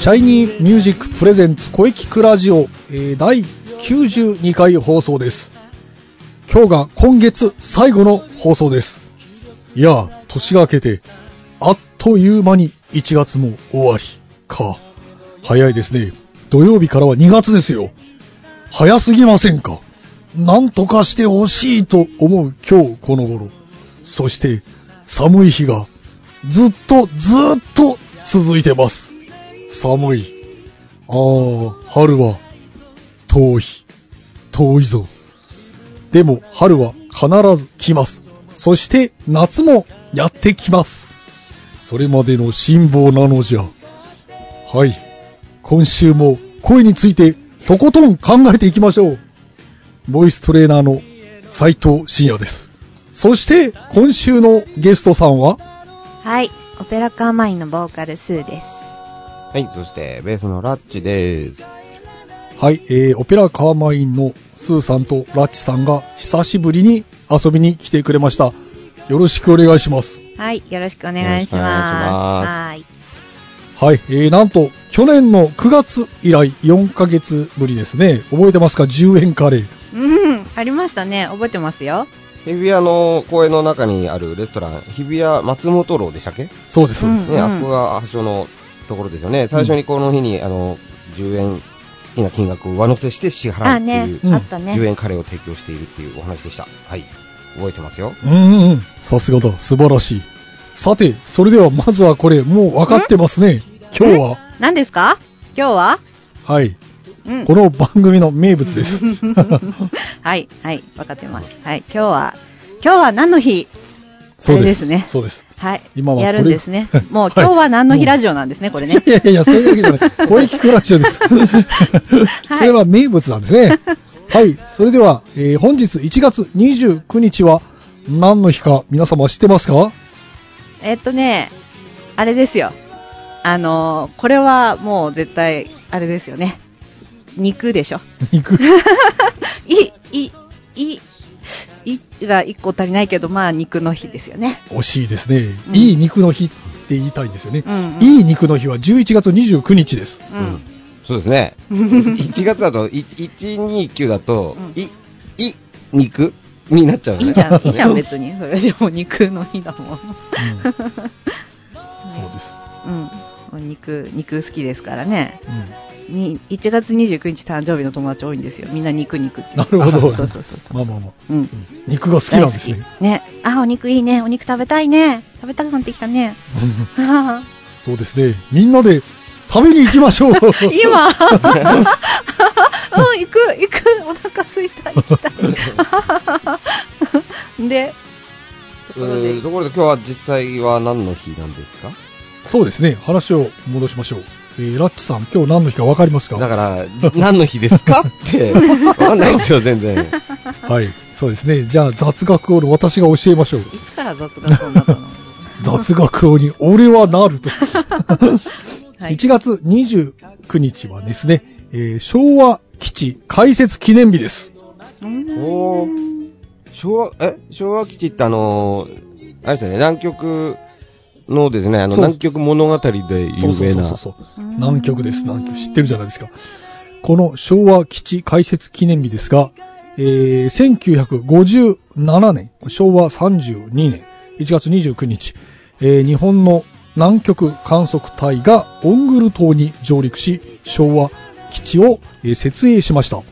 シャイニーミュージック presents 声キクラジオ、えー、第92回放送です。今日が今月最後の放送です。いや、年が明けて、あっという間に1月も終わりか。早いですね。土曜日からは2月ですよ。早すぎませんか。なんとかしてほしいと思う今日この頃。そして、寒い日がずっとずっと続いてます。寒い。ああ、春は遠い。遠いぞ。でも春は必ず来ます。そして夏もやってきます。それまでの辛抱なのじゃ。はい。今週も声についてとことん考えていきましょう。ボイストレーナーの斉藤慎也です。そして今週のゲストさんは？はい。オペラカーマインのボーカルスーです。はい、そして、ベースのラッチです。はい、えー、オペラカーマインのスーさんとラッチさんが久しぶりに遊びに来てくれました。よろしくお願いします。はい。よろしくお願いします。よろしくお願はい。はい、えー、なんと、去年の9月以来4ヶ月ぶりですね。覚えてますか ?10 円カレー。うん。ありましたね。覚えてますよ。日比谷の公園の中にあるレストラン、日比谷松本楼でしたっけ？ね、そうです、そうです。うんあそこが発祥のところですよね。最初にこの日に、あの、10円好きな金額を上乗せして支払うっていう、うんあったね。10円カレーを提供しているっていうお話でした。はい。覚えてますよ。うんうんうん。さすがだ。素晴らしい。さて、それではまずはこれ、もう分かってますね。今日は、何ですか？今日は？はい。うんこ。の番組の名物です。はい。はい。わかってます。はい。今日は、今日は何の日？そうですねそうです。はい。今はやるんですね。もうはい今日は何の日ラジオなんですね、これね。いやいやいや、そういうわけじゃない。声聞くラジオです。これは名物なんですね。はい。それでは、えー本日1月29日は何の日か皆様知ってますか？えっとね、あれですよ。あのーこれはもう絶対、あれですよね。肉でしょ。肉。い、い、い、いが一個足りないけど、まあ肉の日ですよね。惜しいですね。うんいい肉の日って言いたいんですよね。うん、うん。いい肉の日は11月29日です。うん。そうですね。1月だと、い129だと、うんい、い、肉になっちゃうね。いいじゃん、いいじゃん、別に。それでも肉の日だもん。うん そうです。うん。もう肉、肉好きですからね。うに1月29日誕生日の友達多いんですよ。みんな肉肉って。なるほどそうそうそうそう。んまあまあまあ。うん。うん肉が好きなんですね。ね。あ、お肉いいね。お肉食べたいね。食べたくなってきたね。はそうですね。みんなで食べに行きましょう。ぁ 今うん、行く、行く。お腹すいた、行きたい。で、ところでえー、ところで今日は実際は何の日なんですか？そうですね。話を戻しましょう。えー、ラッチさん、今日何の日か分かりますか？だから、何の日ですか？って、わかんないですよ、全然。はい。そうですね。じゃあ、雑学王の私が教えましょう。いつから雑学になったの？雑学王に俺はなると。はい1月29日はですね、えー昭和基地開設記念日です。おー昭和、え？昭和基地ってあのーあれですよね、南極のですね、あの、そう南極物語で有名な。そうそうそうそう。南極です。南極。知ってるじゃないですか。この昭和基地開設記念日ですが、えー1957年、昭和32年、1月29日、えー日本の南極観測隊がオングル島に上陸し、昭和基地を、えー設営しました。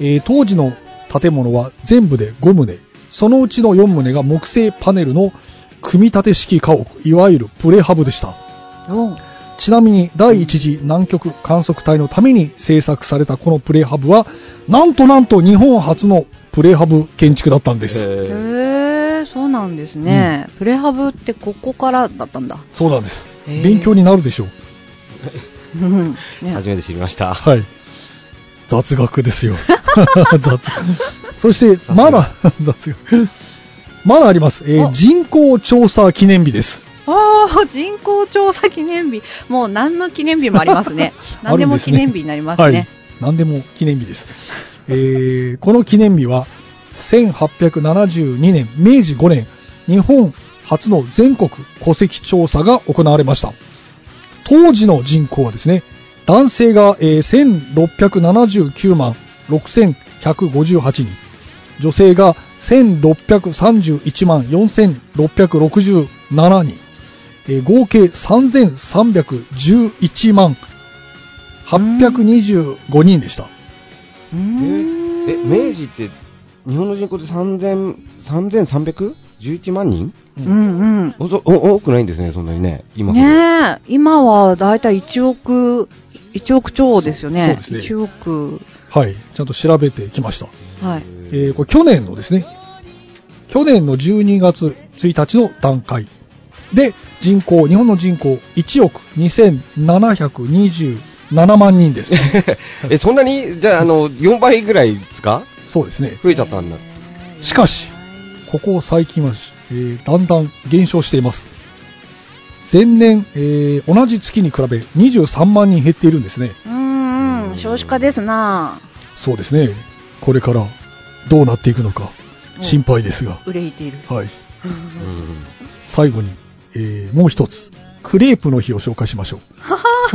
えー当時の建物は全部で5棟、そのうちの4棟が木製パネルの組み立て式家屋、いわゆるプレハブでした。おちなみに第一次南極観測隊のために製作されたこのプレハブは、なんとなんと日本初のプレハブ建築だったんです。えーへー、そうなんですね。プレハブってここからだったんだ。そうなんです。勉強になるでしょう。うんね初めて知りました。はい。雑学ですよ。雑学。そして、まだ、雑学。まだあります。えーお人口調査記念日です。ああ、人口調査記念日。もう何の記念日もありま すね。何でも記念日になりますね。はい。何でも記念日です。えーこの記念日は、1872年、明治5年、日本初の全国戸籍調査が行われました。当時の人口はですね、男性が、えー1679万6158人、女性が1631万4667人、えー合計3311万825人でした。うえ明治って、日本の人口で3000、3311万人？うんうん。おそお多くないんですね、そんなにね。今。ねえ、今はだいたい1億、1億超ですよね。そうですね1億。はい。ちゃんと調べてきました。はい。えーこれ去年のですね、去年の12月1日の段階で人口、日本の人口1億2727万人です。え、そんなに、じゃあ、あの、4倍ぐらいですか？そうですね。増えちゃったんだ。しかし、ここ最近は、えーだんだん減少しています。前年、えー同じ月に比べ23万人減っているんですね。うーん、少子化ですなそうですね。これからどうなっていくのか心配ですが。憂いている。はい。うん最後に、えーもう一つ、クレープの日を紹介しましょう。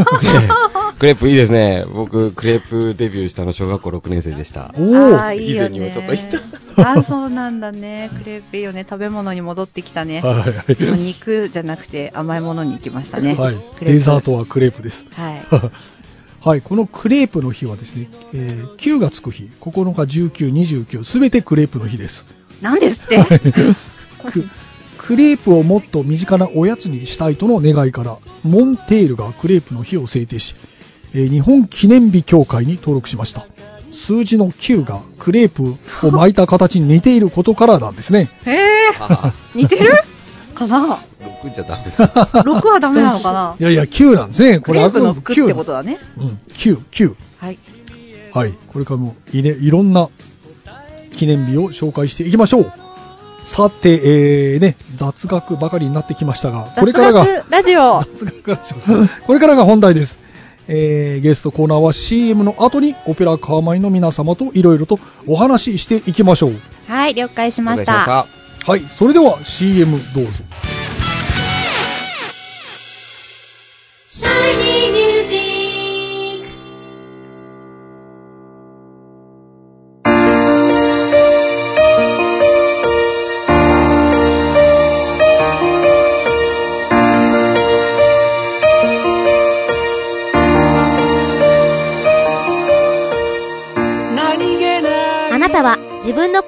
クレープいいですね。僕、クレープデビューしたの小学校6年生でした。おーああ、いいよね。以前にもちょっと言っああ、そうなんだね。クレープいいよね。食べ物に戻ってきたね。はい肉じゃなくて甘いものに行きましたね。はい。クレープデザートはクレープです。はい。はい。このクレープの日はですね、えー9がつく日、9日、19、29、すべてクレープの日です。なんですって。ククレープをもっと身近なおやつにしたいとの願いから、モンテールがクレープの日を制定し、えー日本記念日協会に登録しました。数字の9がクレープを巻いた形に似ていることからなんですね。へえ、あ 似てる？かな？6じゃダメだ。?6 はダメなのかな？いやいや、9なんですね。クレープの服ってことだ。だね。うん、9、9。はい。はい。これからもい,、ね、いろんな記念日を紹介していきましょう。さて、えー、ね、雑学ばかりになってきましたが、これからが、雑学ラジオ。雑学ラジオこれからが本題です。えー、ゲストコーナーは CM の後にオペラカーマイの皆様といろいろとお話ししていきましょう。はい、了解しました。はい。それでは CM どうぞ。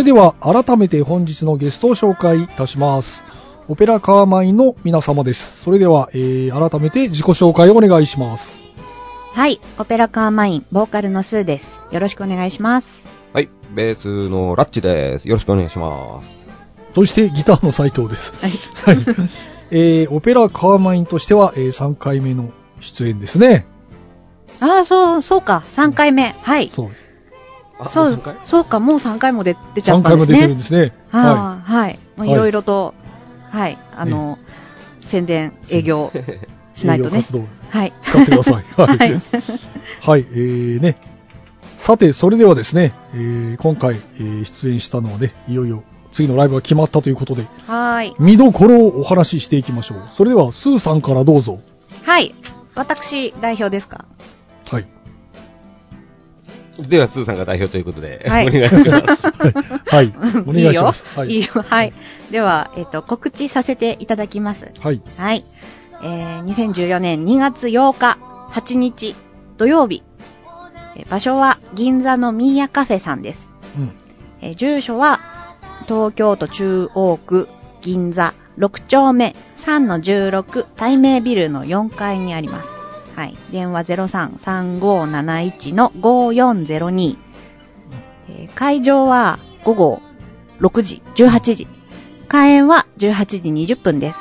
れでは改めて本日のゲストを紹介いたします。オペラカーマインの皆様です。それでは、えー、改めて自己紹介をお願いします。はい。オペラカーマイン、ボーカルのスーです。よろしくお願いします。はい、ベースのラッチです。よろしくお願いします。そしてギターの斉藤です。はい。はい。えー、オペラカーマインとしては、えー、3回目の出演ですね。ああ、そう、そうか。3回目。はい。そう。そうそうか。もう3回も出出ちゃ3ったんですね。回も出てるんですね。ははあはい。もうはいいろいろと、はい。あの、宣伝、営業い。しないとねはい。使ってください。はい。はい。はい、えーね。さて、それではですね、えー今回、えー出演したのはね、いよいよ次のライブが決まったということで、はい。見どころをお話ししていきましょう。それでは、スーさんからどうぞ。はい。私、代表ですか？はい。では、スーさんが代表ということで、はいお願いします。はい。お願いします。はいい。いよ。いいよ。はい。では、えっ、と、告知させていただきます。はい。はい。えー、2014年2月8日、8日、土曜日。えー場所は銀座のミーヤカフェさんです。うん。えー住所は東京都中央区銀座6丁目3-16対名ビルの4階にあります。はい。電話03-3571-5402。えー会場は午後6時、18時。開演は18時20分です。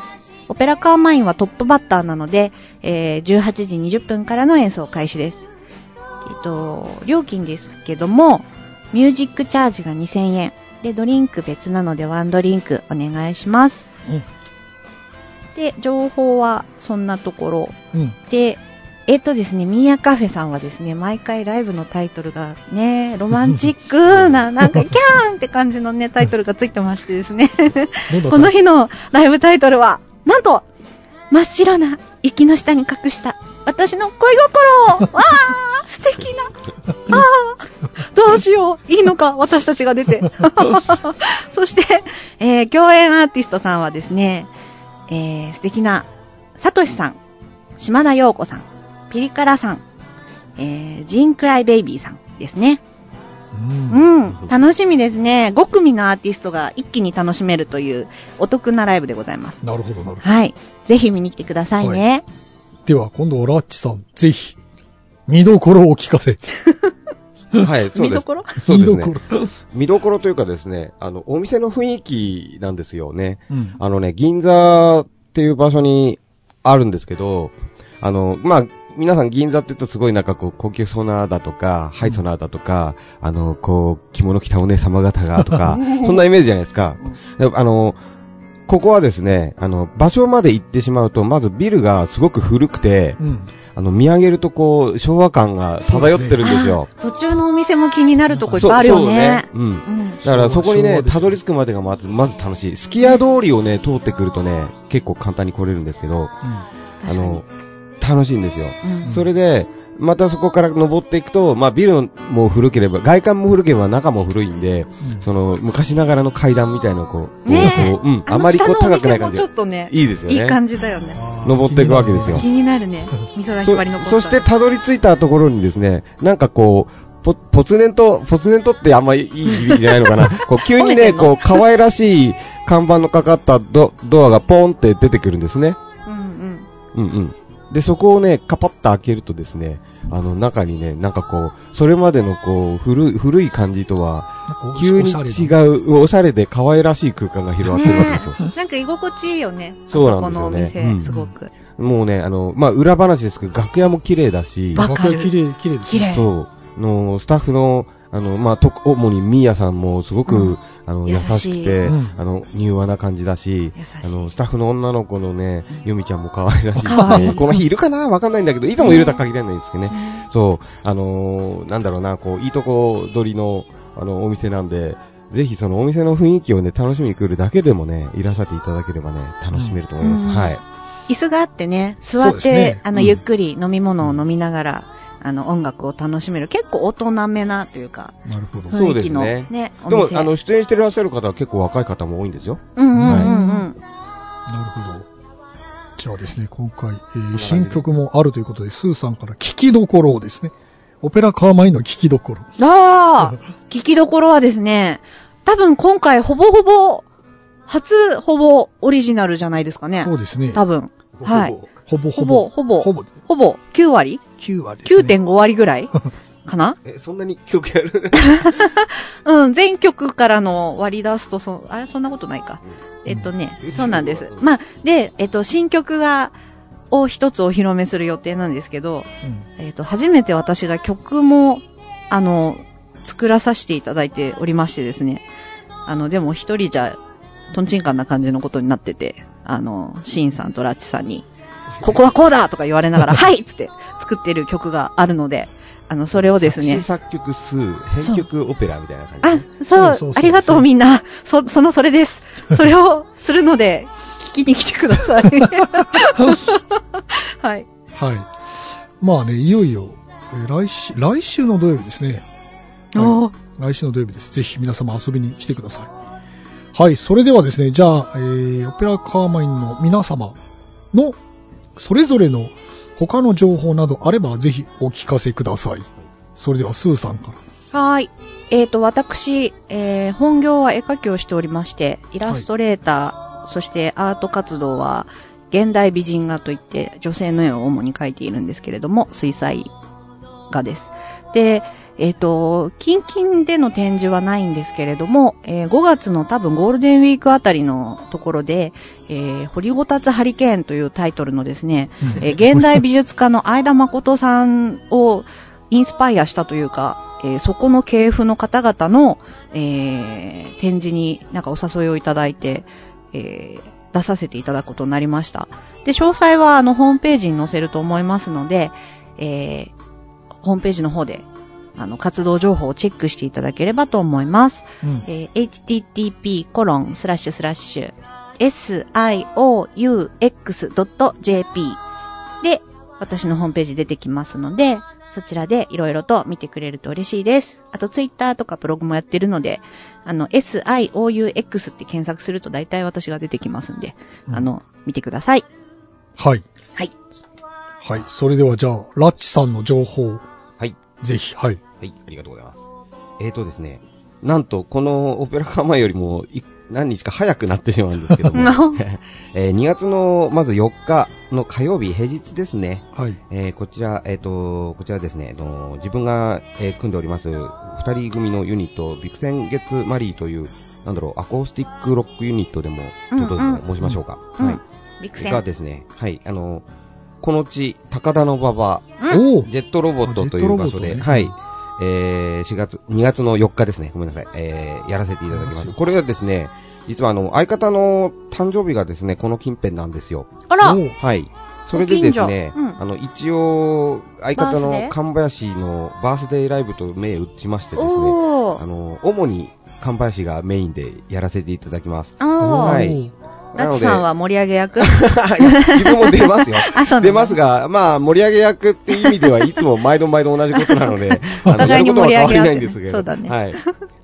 オペラカーマインはトップバッターなので、えー18時20分からの演奏開始です。えっと、料金ですけども、ミュージックチャージが2000円。で、ドリンク別なのでワンドリンクお願いします。うん。で、情報はそんなところ。うん。で、えっとですね、ミーヤカフェさんはですね、毎回ライブのタイトルがね、ロマンチックな、なんかキャーンって感じのね、タイトルがついてましてですね。この日のライブタイトルは、なんと、真っ白な雪の下に隠した私の恋心わー 素敵なあーどうしよういいのか私たちが出て。そして、えー共演アーティストさんはですね、えー素敵な、さとしさん、島田陽子さん、ピリカラさん、えージンクライベイビーさんですね。うん。うん、楽しみですね。5組のアーティストが一気に楽しめるというお得なライブでございます。なるほど、なるほど。はい。ぜひ見に来てくださいね。では、今度はラッチさん、ぜひ、見どころをお聞かせ。はい、そうです。見どころ？そうです見どこね。ろ？見どころというかですね、あの、お店の雰囲気なんですよね。うん。あのね、銀座っていう場所にあるんですけど、あの、まあ、皆さん銀座って言うとすごいなんかこう、高級ソナーだとか、ハイソナーだとか、あの、こう、着物着たお姉様方がとか、そんなイメージじゃないですか。であの、ここはですね、あの、場所まで行ってしまうと、まずビルがすごく古くて、うん。あの、見上げるとこう、昭和感が漂ってるんですよ。途中のお店も気になるとこいっぱいあるよね。そうそうね。うん。うん。だからそこにね、たどり着くまでがまず、まず楽しい。すき家通りをね、通ってくるとね、結構簡単に来れるんですけど、あ確かにの。、楽しいんですよ。うんそれで、またそこから登っていくと、まあビルも古ければ、外観も古ければ中も古いんで、うんその、昔ながらの階段みたいなこう、ねえこううん、あまりこう高くない感じちょっ。とね、いいですよね。いい感じだよね。登っていくわけですよ気になるね。美空ひばりのそそしてたどり着いたところにですね、なんかこう、ぽ、ぽつねんと、ぽつねんとってあんまいい響きじゃないのかな。こう、急にね、こう、可愛らしい看板のかかったドドアがポンって出てくるんですね。うんうん。うんうん。で、そこをね、カパッと開けるとですね、あの、中にね、なんかこう、それまでのこう、古い、古い感じとは、急に違う、おしゃれで可愛らしい空間が広がってるわけですよ。なんか居心地いいよね。そうなんですよねこのおうん店、すごく。もうね、あの、まあ、裏話ですけど、楽屋も綺麗だし、楽屋綺麗、綺麗ですね。綺麗。そう、の、スタッフの、あの、まあ、と、主にミーヤさんもすごく、うん。あの、優優しくて、うん。あの、柔和な感じだし、あの、スタッフの女の子のね、ユミちゃんも可愛らしいしね、この日いるかな？わかんないんだけど、いつもいるとは限らないですけどね。ねそう、あのーなんだろうな、こう、いいとこ取りの、あの、お店なんで、ぜひそのお店の雰囲気をね、楽しみに来るだけでもね、いらっしゃっていただければね、楽しめると思います。うん。はい。椅子があってね、座って、ね。あの、うん。ゆっくり飲み物を飲みながら、あの、音楽を楽しめる。結構大人めなというか、なるほど。そう雰囲気のですねね、おでも、店。あの、出演してらっしゃる方は結構若い方も多いんですよ。うんうんうんうん。なるほど。じゃあですね、今回、えー新曲もあるということで、スーさんから聞きどころをですね、オペラカーマインの聞きどころ。ああ聞きどころはですね、多分今回ほぼほぼ、初ほぼオリジナルじゃないですかねそ。うですね。多分。はい。ほぼほぼ、ほぼ、ほぼ。ほぼ、9割？9割ですね。?9.5 割ぐらい？かな？え、そんなに記憶やる？うん、全曲からの割り出すと、そ、あれ、そんなことないか。えっとね、そうなんです。まあ、で、えっと、新曲が、を一つお披露目する予定なんですけど、うん。えっと、初めて私が曲も、あの、作らさせていただいておりましてですね。あの、でも一人じゃ、とんちんかんな感じのことになってて、あの、シンさんとラッチさんに、ここはこうだとか言われながら、はいっつって作ってる曲があるので、あの、それをですね作詞、作曲数、編曲オペラみたいな感あじ、ね。、そう、そうそうそうありがとうみんな。そ、そのそれです。それをするので、聞きに来てください。はい。はい。まあね、いよいよ、えー来週、来週の土曜日ですね。おー来週の土曜日です。ぜひ皆様遊びに来てください。はい、それではですね、じゃあ、えー、オペラカーマインの皆様の、それぞれの他の情報などあれば、ぜひお聞かせください。それでは、スーさんから。はい。えっ、と、私、えー本業は絵描きをしておりまして、イラストレーター、そしてアート活動は、現代美人画といって、女性の絵を主に描いているんですけれども、水彩画です。で、えっ、と、近々での展示はないんですけれども、えー5月の多分ゴールデンウィークあたりのところで、えー掘りごたつハリケーンというタイトルのですね、えー現代美術家の相田誠さんをインスパイアしたというか、えーそこの系譜の方々の、えー展示になんかお誘いをいただいて、えー出させていただくことになりました。で、詳細はあのホームページに載せると思いますので、えーホームページの方であの活動情報をチェックしていただければと思います。うん。えー http コロンスラッシュスラッシュ sioux.jp で私のホームページ出てきますので、そちらでいろいろと見てくれると嬉しいです。あとツイッターとかブログもやってるので、あの sioux って検索すると大体私が出てきますんで、うんあの、見てください。はい。はい。はい。それでは、じゃあ、ラッチさんの情報、はい。ぜひ、はい。はい、ありがとうございます。えーとですね、なんと、このオペラカーマンよりも、い何日か早くなってしまうんですけども、えー2月の、まず4日の火曜日、平日ですね。はい。えーこちら、えっ、と、こちらですね、あの自分が、えー組んでおります、二人組のユニット、ビクセン月マリーという、なんだろう、アコースティックロックユニットでも、うんどうぞ申しましょうか。うんはい。ビクセン。がですね、はい、あのこの地、高田馬場、ジェットロボットという場所で、ねはい。えー、4月、2月の4日ですね。ごめんなさい。えー、やらせていただきます。これはですね、実はあの、相方の誕生日がですね、この近辺なんですよ。あらはい。それでですね、うんあの、一応、相方の神林のバースデーライブと銘打ちましてですね。あの、主に神林がメインでやらせていただきます。おはー。いラッチさんは盛り上げ役 自分も出ますよ。出ますが、まあ、盛り上げ役って意味ではいつも毎度毎度同じことなので、あの、や互いにることは変わり盛り上げないんですけど。そうだねはい。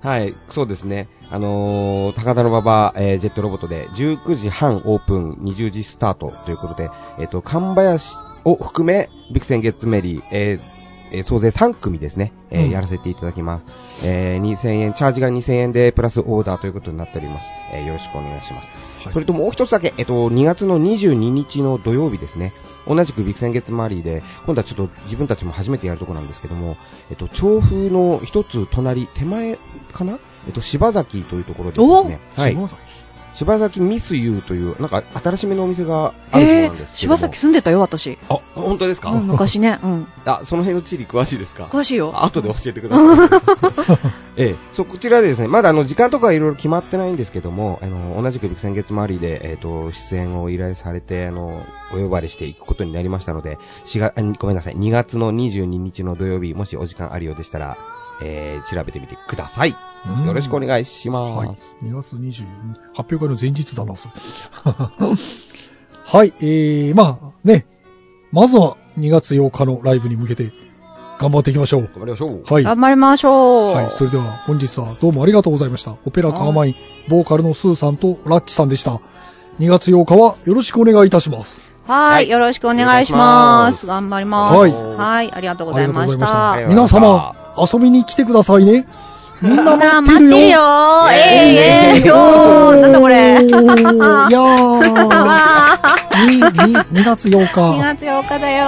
はい、そうですね。あのー、高田馬場、えージェットロボットで19時半オープン、20時スタートということで、えっ、と、神林を含め、ビクセンゲッツメリー、えーえー総勢3組ですね、えーうんやらせていただきます。えー2000円、チャージが2000円でプラスオーダーということになっております。えーよろしくお願いします。はいそれともう一つだけ、えっと、2月の22日の土曜日ですね。同じくビクセン月マリーで、今度はちょっと自分たちも初めてやるところなんですけども、えっと、調布の一つ隣、手前かな？えっと、柴崎というところでですね。はい。柴崎ミスユーという、なんか新しめのお店があるそうえーなんです、けど柴も。崎住んでたよ、私。あ、本当ですか、うん、昔ね。うん。あ、その辺の地理詳しいですか？詳しいよ。あ後で教えてください。ええ、そう、こちらでですね、まだあの、時間とかはいろいろ決まってないんですけども、あの、同じくビクセン月回りで、えっ、と、出演を依頼されて、あの、お呼ばれしていくことになりましたので、4月、あごめんなさい、2月の22日の土曜日、もしお時間あるようでしたら、えー、調べてみてください。よろしくお願いしはい。ます。2月22発表会の前日だな、それ。はい、えー、まあね、まずは2月8日のライブに向けて頑張っていきましょう。頑張りましょう。はい。頑張りましょう。はい、それでは本日はどうもありがとうございました。オペラカーマイン、ボーカルのスーさんとラッチさんでした。2月8日はよろしくお願いいたします。ははいい。よろしくお願いします。頑張ります。はいはい。ありがとうございましありがとうございました皆様、遊びに来てくださいね。みんなな待ってるよ。よえいえいよーなんだこれ。いやー。わーに、に、2月8 2日。月8日だよ。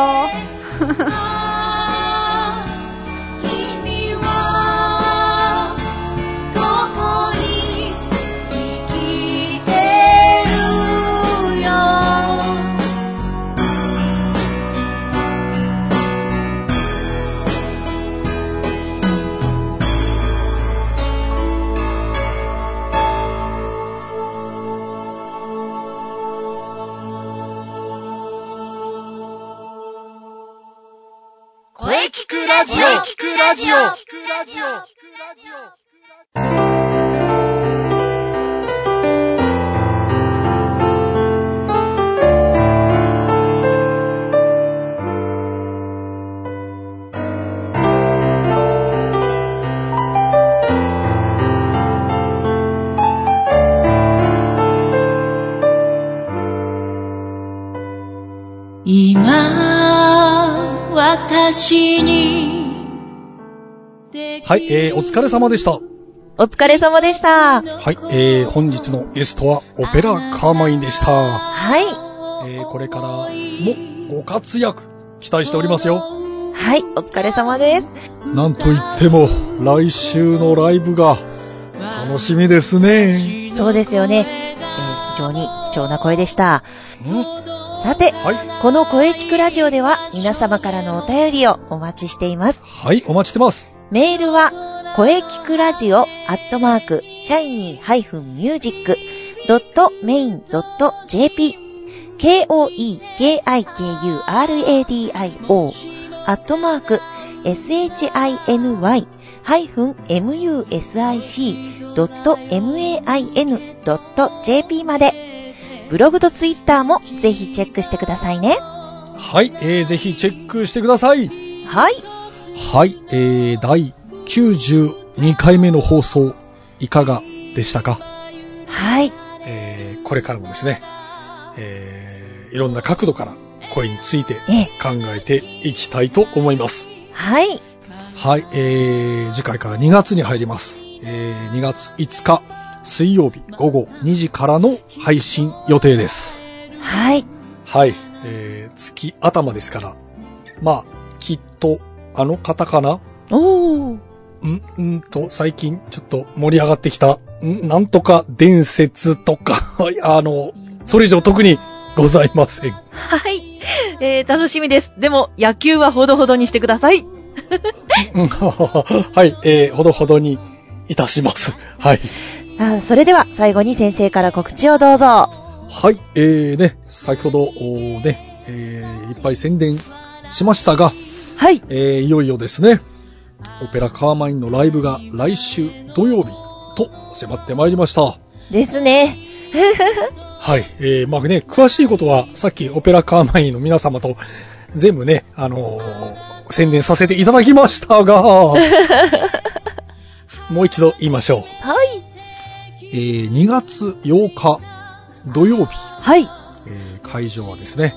声聞くラジオ。聞くラジオ。クラジオ。私にはい、えー、お疲れ様でした。はお疲れ様でした。い、えー、本日のゲストはオペラカーマインでした。はい。えー、これからもご活躍期待しておりますよ。はい、お疲れ様です。なんといっても、来週のライブが楽しみですね。そうですよね。えー非常に貴重な声でした。んさて、はい。この声聞くラジオでは皆様からのお便りをお待ちしています。はい、お待ちしてます。メールは、声聞くラジオアットマーク、シャイニー -music.main.jp k-o-e-k-i-k-u-r-a-d-i-o アットマーク、shiny-music.main.jp まで、ブログとツイッターもぜひチェックしてくださいね。はい、えー、ぜひチェックしてください。はい。はい、えー、第92回目の放送、いかがでしたか？はい。えー、これからもですね、えー、いろんな角度から声についてええ、考えていきたいと思います。はい。はい、えー、次回から2月に入ります。えー、2月5日水曜日午後2時からの配信予定です。はい。はい、えー、月頭ですから、まあ、きっと、あの方かな？おー。んんと、最近ちょっと盛り上がってきた、んなんとか伝説とか、は いあの、それ以上特にございません。はい。えー、楽しみです。でも、野球はほどほどにしてください。うん はい、えー、ほどほどにいたします。はい。あそれでは、最後に先生から告知をどうぞ。はい、えーね、先ほど、ね、えー、いっぱい宣伝しましたが、はい。えー、いよいよですね、オペラカーマインのライブが来週土曜日と迫ってまいりました。ですね。はい。えー、まあね、詳しいことは、さっきオペラカーマインの皆様と全部ね、あのー宣伝させていただきましたが、もう一度言いましょう。はい。えー、2月8日土曜日、はい。えー会場はですね、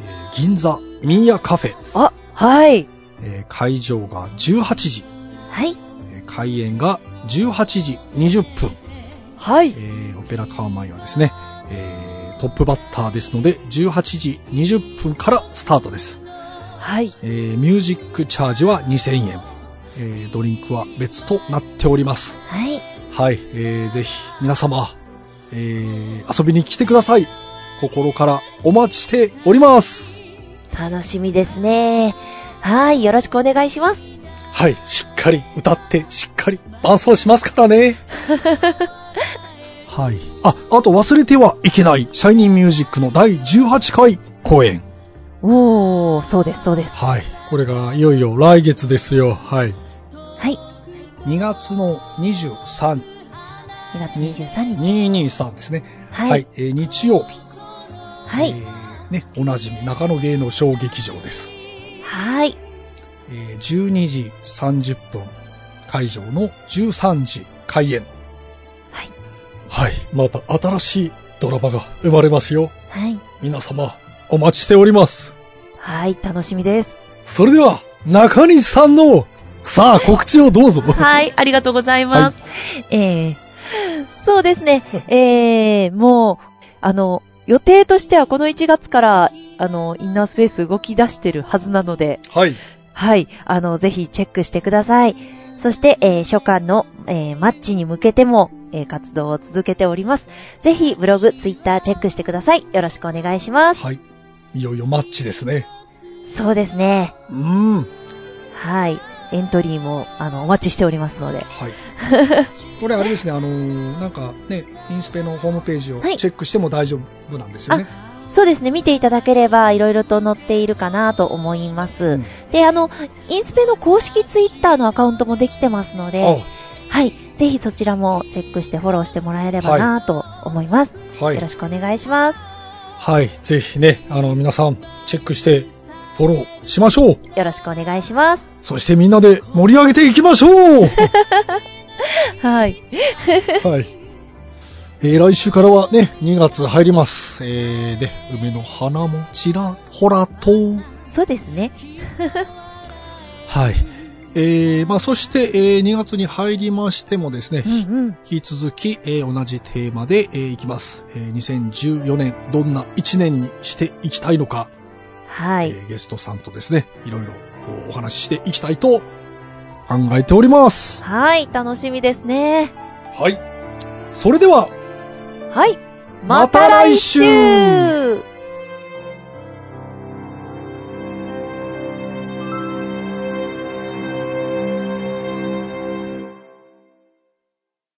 えー銀座ミーヤカフェ、あ、はい。えー会場が18時、はい。えー開演が18時20分、はい。えーオペラカーマインはですね、えートップバッターですので、18時20分からスタートです。はい。えーミュージックチャージは2000円、えードリンクは別となっております。はい。はい、えーぜひ皆様、えー遊びに来てください。心からお待ちしております。楽しみですね。はい。よろしくお願いします。はい、しっかり歌って、しっかり伴奏しますからね。はい。あ、あと忘れてはいけない、シャイニーミュージックの第18回公演。おー、そうです、そうです。はい。これがいよいよ来月ですよ。はい。はい。2月の23、2月23日。223ですね。はいえー日曜日。はい。えーね、おなじみ、中野芸能小劇場です。はい。えー12時30分会場の13時開演。はい。はい。また新しいドラマが生まれますよ。はい。皆様、お待ちしております。はい。楽しみです。それでは、中西さんのさあ、告知をどうぞ。はい、ありがとうございます。えー、そうですね、えー、もう、あの、予定としてはこの1月から、あの、インナースペース動き出してるはずなので、はい。はい、あの、ぜひチェックしてください。そして、えー、初夏の、えー、マッチに向けても、えー、活動を続けております。ぜひ、ブログ、ツイッターチェックしてください。よろしくお願いします。はい。いよいよマッチですね。そうですね。うーん。はい。エントリーも、あの、お待ちしておりますので。はい。これあれですね、あのーなんかね、インスペのホームページをはいチェックしても大丈夫なんですよね。そうですね、見ていただければ、いろいろと載っているかなと思います。うんで、あの、インスペの公式ツイッターのアカウントもできてますので、はい。ぜひそちらもチェックしてフォローしてもらえればなと思います。あはいよろ。しくお願いします。はい。ぜひね、あの、皆さん、チェックして、フォローしましょう。よろしくお願いします。そしてみんなで盛り上げていきましょう はい。はい。えー、来週からはね、2月入ります。えー、で、梅の花もちらほらと。そうですね。はい。えー、まあ、そして、えー、2月に入りましてもですね、うんうん。引き続き、えー同じテーマで、えーいきます。えー2014年、どんな1年にしていきたいのか、はい。えーゲストさんとですね、いろいろおお話ししていきたいと考えております。はい。楽しみですね。はい。それでは、はい。また来週